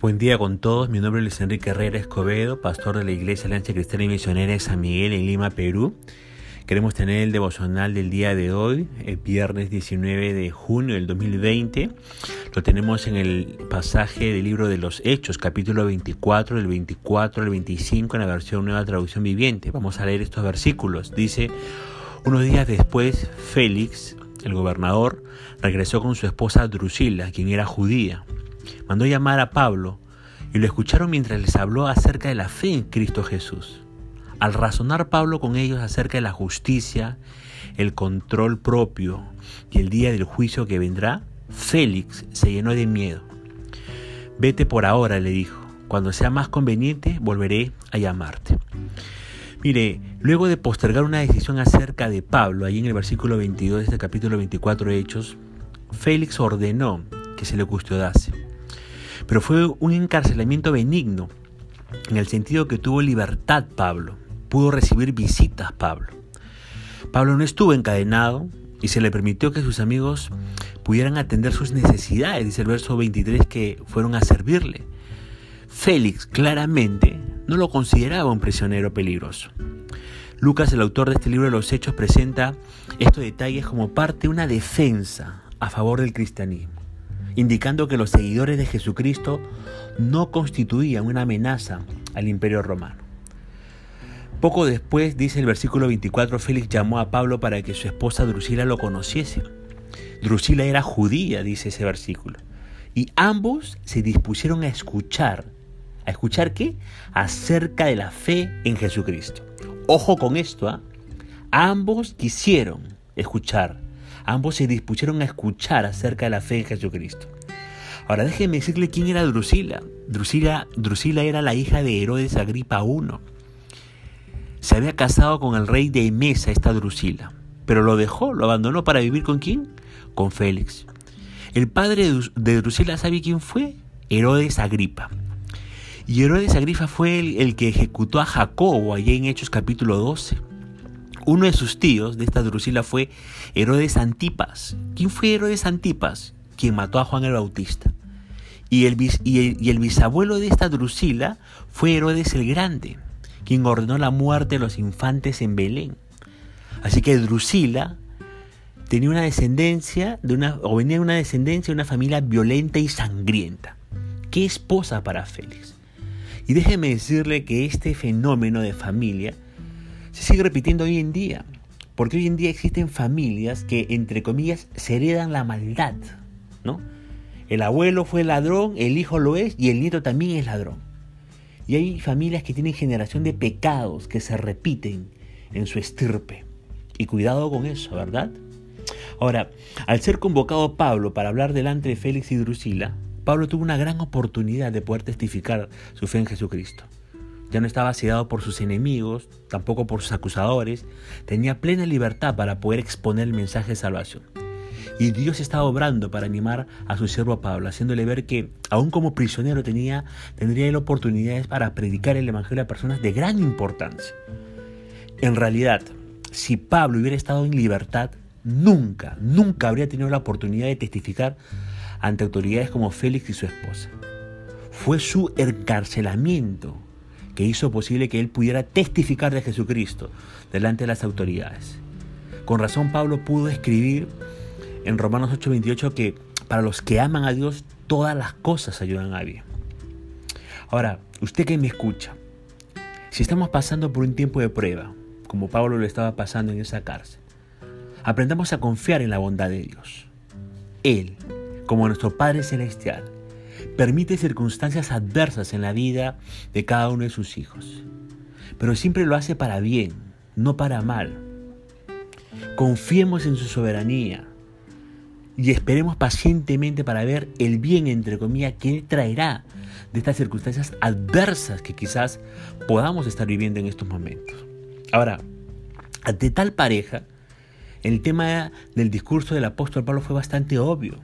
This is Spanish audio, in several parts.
Buen día con todos, mi nombre es Luis Enrique Herrera Escobedo, pastor de la Iglesia Alianza Cristiana y Misionera de San Miguel en Lima, Perú. Queremos tener el devocional del día de hoy, el viernes 19 de junio del 2020. Lo tenemos en el pasaje del libro de los Hechos, capítulo 24, del 24 al 25 en la versión Nueva Traducción Viviente. Vamos a leer estos versículos. Dice, unos días después, Félix, el gobernador, regresó con su esposa Drusila, quien era judía mandó llamar a Pablo y lo escucharon mientras les habló acerca de la fe en Cristo Jesús. Al razonar Pablo con ellos acerca de la justicia, el control propio y el día del juicio que vendrá, Félix se llenó de miedo. Vete por ahora, le dijo. Cuando sea más conveniente, volveré a llamarte. Mire, luego de postergar una decisión acerca de Pablo, ahí en el versículo 22 de este capítulo 24 de Hechos, Félix ordenó que se le custodiase. Pero fue un encarcelamiento benigno, en el sentido que tuvo libertad Pablo, pudo recibir visitas Pablo. Pablo no estuvo encadenado y se le permitió que sus amigos pudieran atender sus necesidades, dice el verso 23, que fueron a servirle. Félix claramente no lo consideraba un prisionero peligroso. Lucas, el autor de este libro de los Hechos, presenta estos detalles como parte de una defensa a favor del cristianismo indicando que los seguidores de Jesucristo no constituían una amenaza al imperio romano. Poco después, dice el versículo 24, Félix llamó a Pablo para que su esposa Drusila lo conociese. Drusila era judía, dice ese versículo. Y ambos se dispusieron a escuchar. ¿A escuchar qué? Acerca de la fe en Jesucristo. Ojo con esto, ¿ah? Ambos quisieron escuchar Ambos se dispusieron a escuchar acerca de la fe en Jesucristo. Ahora déjenme decirle quién era Drusila. Drusila, Drusila era la hija de Herodes Agripa I. Se había casado con el rey de Emesa, esta Drusila, pero lo dejó, lo abandonó para vivir con quién? Con Félix. El padre de Drusila, ¿sabe quién fue? Herodes Agripa. Y Herodes Agripa fue el, el que ejecutó a Jacobo allá en Hechos capítulo 12. Uno de sus tíos de esta Drusila fue Herodes Antipas. ¿Quién fue Herodes Antipas? Quien mató a Juan el Bautista. Y el, bisabuelo de esta Drusila fue Herodes el Grande, quien ordenó la muerte de los infantes en Belén. Así que Drusila tenía una descendencia de una, o venía de una descendencia de una familia violenta y sangrienta. ¿Qué esposa para Félix? Y déjeme decirle que este fenómeno de familia se sigue repitiendo hoy en día. Porque hoy en día existen familias que, entre comillas, se heredan la maldad, ¿no? El abuelo fue ladrón, el hijo lo es y el nieto también es ladrón. Y hay familias que tienen generación de pecados que se repiten en su estirpe. Y cuidado con eso, ¿verdad? Ahora, al ser convocado Pablo para hablar delante de Félix y Drusila, Pablo tuvo una gran oportunidad de poder testificar su fe en Jesucristo. Ya no estaba cegado por sus enemigos, tampoco por sus acusadores. Tenía plena libertad para poder exponer el mensaje de salvación. Y Dios estaba obrando para animar a su siervo Pablo, haciéndole ver que, aún como prisionero, tenía, tendría él oportunidades para predicar el Evangelio a personas de gran importancia. En realidad, si Pablo hubiera estado en libertad, nunca, nunca habría tenido la oportunidad de testificar ante autoridades como Félix y su esposa. Fue su encarcelamiento que hizo posible que él pudiera testificar de Jesucristo delante de las autoridades. Con razón Pablo pudo escribir en Romanos 8:28 que para los que aman a Dios todas las cosas ayudan a bien. Ahora, usted que me escucha, si estamos pasando por un tiempo de prueba, como Pablo lo estaba pasando en esa cárcel, aprendamos a confiar en la bondad de Dios. Él, como nuestro Padre Celestial, permite circunstancias adversas en la vida de cada uno de sus hijos, pero siempre lo hace para bien, no para mal. Confiemos en su soberanía y esperemos pacientemente para ver el bien, entre comillas, que Él traerá de estas circunstancias adversas que quizás podamos estar viviendo en estos momentos. Ahora, ante tal pareja, el tema del discurso del apóstol Pablo fue bastante obvio.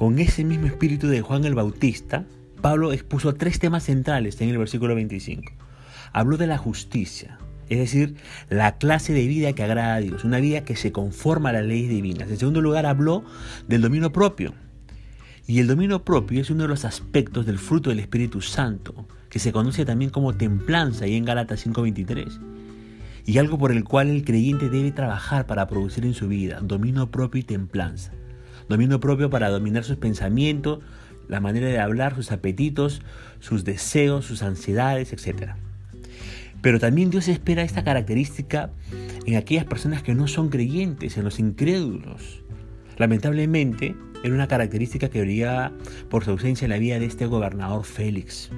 Con ese mismo espíritu de Juan el Bautista, Pablo expuso tres temas centrales en el versículo 25. Habló de la justicia, es decir, la clase de vida que agrada a Dios, una vida que se conforma a las leyes divinas. En segundo lugar, habló del dominio propio. Y el dominio propio es uno de los aspectos del fruto del Espíritu Santo, que se conoce también como templanza y en Galatas 5:23. Y algo por el cual el creyente debe trabajar para producir en su vida, dominio propio y templanza. Dominio propio para dominar sus pensamientos, la manera de hablar, sus apetitos, sus deseos, sus ansiedades, etc. Pero también Dios espera esta característica en aquellas personas que no son creyentes, en los incrédulos. Lamentablemente, era una característica que brillaba por su ausencia en la vida de este gobernador Félix.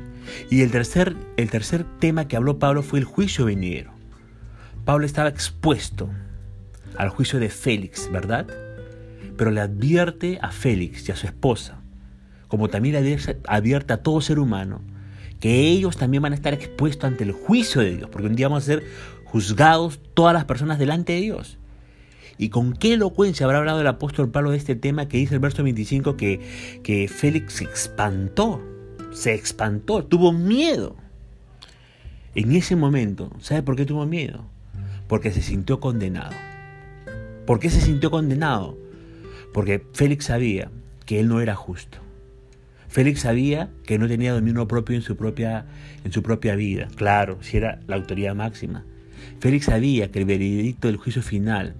Y el tercer, el tercer tema que habló Pablo fue el juicio venidero. Pablo estaba expuesto al juicio de Félix, ¿verdad? Pero le advierte a Félix y a su esposa, como también le advierte a todo ser humano, que ellos también van a estar expuestos ante el juicio de Dios, porque un día vamos a ser juzgados todas las personas delante de Dios. Y con qué elocuencia habrá hablado el apóstol Pablo de este tema que dice el verso 25 que, que Félix se espantó, se espantó, tuvo miedo. En ese momento, ¿sabe por qué tuvo miedo? Porque se sintió condenado. ¿Por qué se sintió condenado? Porque Félix sabía que él no era justo. Félix sabía que no tenía dominio propio en su propia, en su propia vida. Claro, si era la autoridad máxima. Félix sabía que el veredicto del juicio final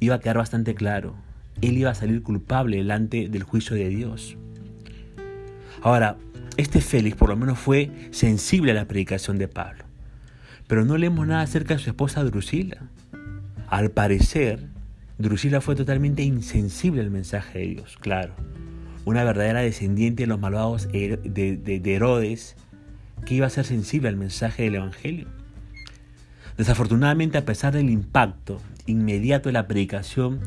iba a quedar bastante claro. Él iba a salir culpable delante del juicio de Dios. Ahora, este Félix por lo menos fue sensible a la predicación de Pablo. Pero no leemos nada acerca de su esposa Drusila. Al parecer, Drusila fue totalmente insensible al mensaje de Dios, claro. Una verdadera descendiente de los malvados de, de Herodes que iba a ser sensible al mensaje del Evangelio. Desafortunadamente, a pesar del impacto inmediato de la predicación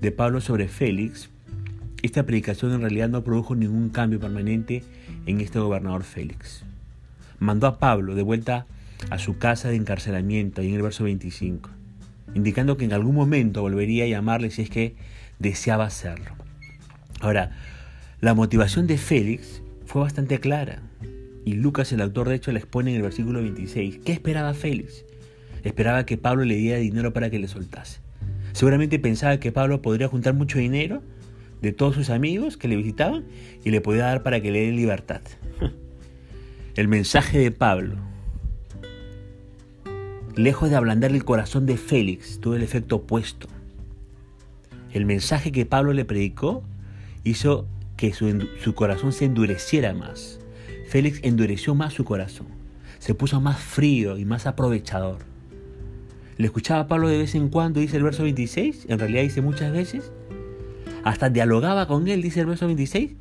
de Pablo sobre Félix, esta predicación en realidad no produjo ningún cambio permanente en este gobernador Félix. Mandó a Pablo de vuelta a su casa de encarcelamiento, ahí en el verso 25, indicando que en algún momento volvería a llamarle si es que deseaba hacerlo. Ahora, la motivación de Félix fue bastante clara, y Lucas, el autor de hecho, la expone en el versículo 26. ¿Qué esperaba Félix? Esperaba que Pablo le diera dinero para que le soltase. Seguramente pensaba que Pablo podría juntar mucho dinero de todos sus amigos que le visitaban y le podía dar para que le den libertad. El mensaje de Pablo, lejos de ablandar el corazón de Félix, tuvo el efecto opuesto. El mensaje que Pablo le predicó hizo que su, corazón se endureciera más. Félix endureció más su corazón, se puso más frío y más aprovechador. Le escuchaba a Pablo de vez en cuando, dice el verso 26, en realidad dice muchas veces. Hasta dialogaba con él, dice el verso 26,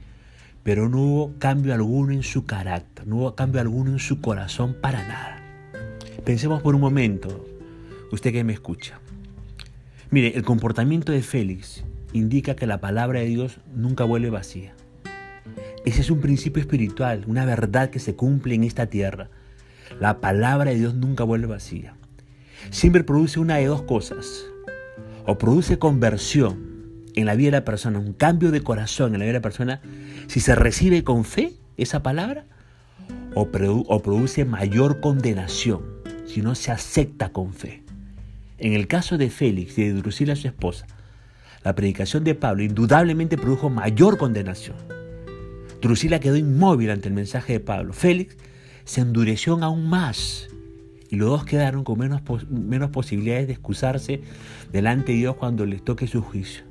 pero no hubo cambio alguno en su carácter, no hubo cambio alguno en su corazón para nada. Pensemos por un momento, usted que me escucha. Mire, el comportamiento de Félix indica que la palabra de Dios nunca vuelve vacía. Ese es un principio espiritual, una verdad que se cumple en esta tierra. La palabra de Dios nunca vuelve vacía siempre produce una de dos cosas. O produce conversión en la vida de la persona, un cambio de corazón en la vida de la persona, si se recibe con fe esa palabra, o, produce mayor condenación si no se acepta con fe. En el caso de Félix y de Drusila, su esposa, la predicación de Pablo indudablemente produjo mayor condenación. Drusila quedó inmóvil ante el mensaje de Pablo. Félix se endureció aún más y los dos quedaron con menos, menos posibilidades de excusarse delante de Dios cuando les toque su juicio.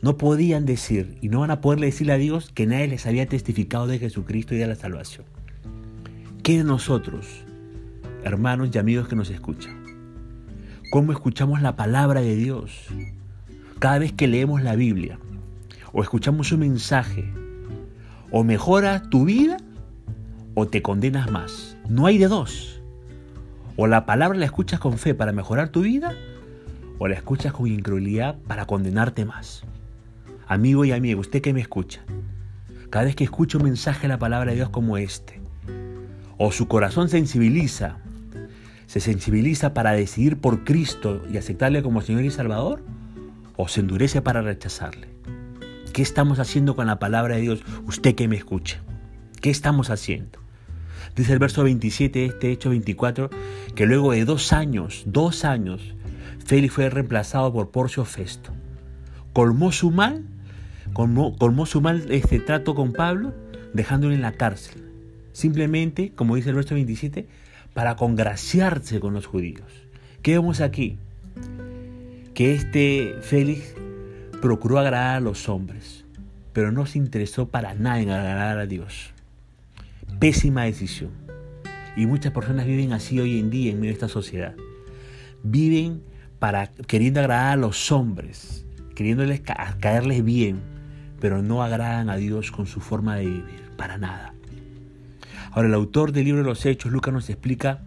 No podían decir y no van a poderle decirle a Dios que nadie les había testificado de Jesucristo y de la salvación. ¿Qué de nosotros, hermanos y amigos que nos escuchan? ¿Cómo escuchamos la palabra de Dios? Cada vez que leemos la Biblia o escuchamos un mensaje, o mejora tu vida o te condenas más. No hay de dos. O la palabra la escuchas con fe para mejorar tu vida, o la escuchas con incredulidad para condenarte más. Amigo y amiga, usted que me escucha, cada vez que escucha un mensaje de la palabra de Dios como este, o su corazón sensibiliza, se sensibiliza para decidir por Cristo y aceptarle como Señor y Salvador, o se endurece para rechazarle. ¿Qué estamos haciendo con la palabra de Dios? Usted que me escucha. ¿Qué estamos haciendo? Dice el verso 27 de este hecho 24 que luego de dos años, dos años, Félix fue reemplazado por Porcio Festo. Colmó su mal colmó, su mal este trato con Pablo, dejándolo en la cárcel. Simplemente, como dice el verso 27, para congraciarse con los judíos. ¿Qué vemos aquí? Que este Félix procuró agradar a los hombres, pero no se interesó para nada en agradar a Dios. Pésima decisión. Y muchas personas viven así hoy en día en medio esta sociedad. Viven para queriendo agradar a los hombres, queriéndoles caerles bien, pero no agradan a Dios con su forma de vivir, para nada. Ahora, el autor del libro de los Hechos, Lucas, nos explica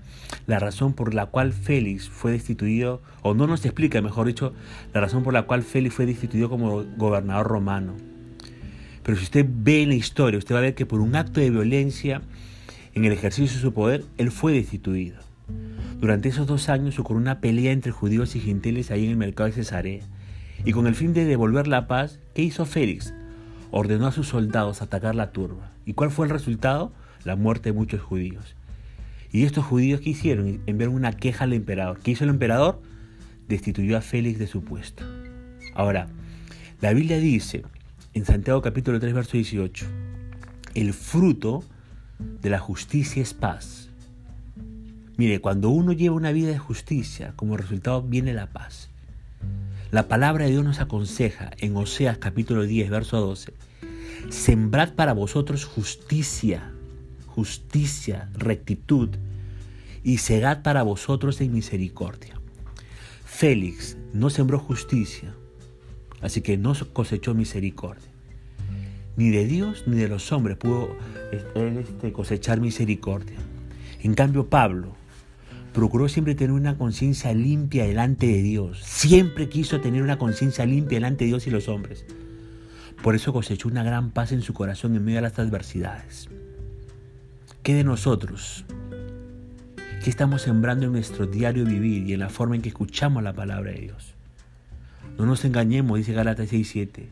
la razón por la cual Félix fue destituido, o no nos explica, mejor dicho, la razón por la cual Félix fue destituido como gobernador romano. Pero si usted ve en la historia, usted va a ver que por un acto de violencia en el ejercicio de su poder, él fue destituido. Durante esos dos años ocurrió una pelea entre judíos y gentiles ahí en el mercado de Cesarea. Y con el fin de devolver la paz, ¿qué hizo Félix? Ordenó a sus soldados atacar la turba. ¿Y cuál fue el resultado? La muerte de muchos judíos. ¿Y estos judíos qué hicieron? Enviaron una queja al emperador. ¿Qué hizo el emperador? Destituyó a Félix de su puesto. Ahora, la Biblia dice en Santiago capítulo 3, verso 18, el fruto de la justicia es paz. Mire, cuando uno lleva una vida de justicia, como resultado viene la paz. La palabra de Dios nos aconseja en Oseas capítulo 10, verso 12, sembrad para vosotros justicia, justicia, rectitud, y segad para vosotros en misericordia. Félix no sembró justicia, así que no cosechó misericordia. Ni de Dios ni de los hombres pudo este, cosechar misericordia. En cambio, Pablo procuró siempre tener una conciencia limpia delante de Dios. Siempre quiso tener una conciencia limpia delante de Dios y los hombres. Por eso cosechó una gran paz en su corazón en medio de las adversidades. ¿Qué de nosotros? ¿Qué estamos sembrando en nuestro diario vivir y en la forma en que escuchamos la palabra de Dios? No nos engañemos, dice Galatas 6:7.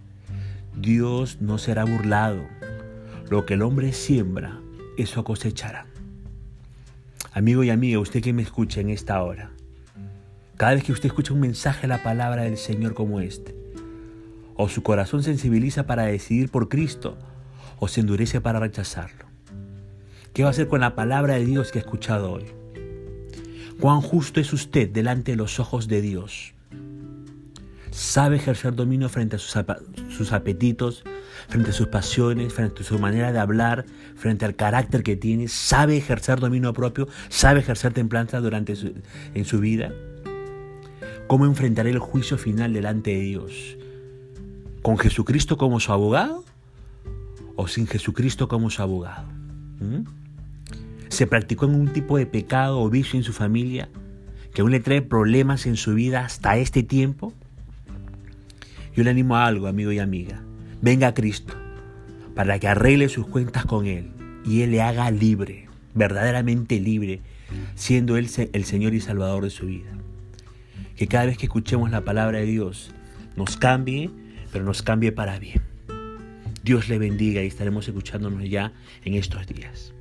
Dios no será burlado. Lo que el hombre siembra, eso cosechará. Amigo y amiga, usted que me escucha en esta hora, cada vez que usted escucha un mensaje de la palabra del Señor como este, o su corazón sensibiliza para decidir por Cristo, o se endurece para rechazarlo. ¿Qué va a hacer con la palabra de Dios que ha escuchado hoy? ¿Cuán justo es usted delante de los ojos de Dios? ¿Sabe ejercer dominio frente a sus, apetitos, frente a sus pasiones, frente a su manera de hablar, frente al carácter que tiene? ¿Sabe ejercer dominio propio? ¿Sabe ejercer templanza durante en su vida? ¿Cómo enfrentaré el juicio final delante de Dios? ¿Con Jesucristo como su abogado o sin Jesucristo como su abogado? ¿Mm? Se practicó en un tipo de pecado o vicio en su familia que aún le trae problemas en su vida hasta este tiempo, yo le animo a algo, amigo y amiga. Venga a Cristo para que arregle sus cuentas con Él y Él le haga libre, verdaderamente libre, siendo Él el Señor y Salvador de su vida. Que cada vez que escuchemos la palabra de Dios nos cambie, pero nos cambie para bien. Dios le bendiga y estaremos escuchándonos ya en estos días.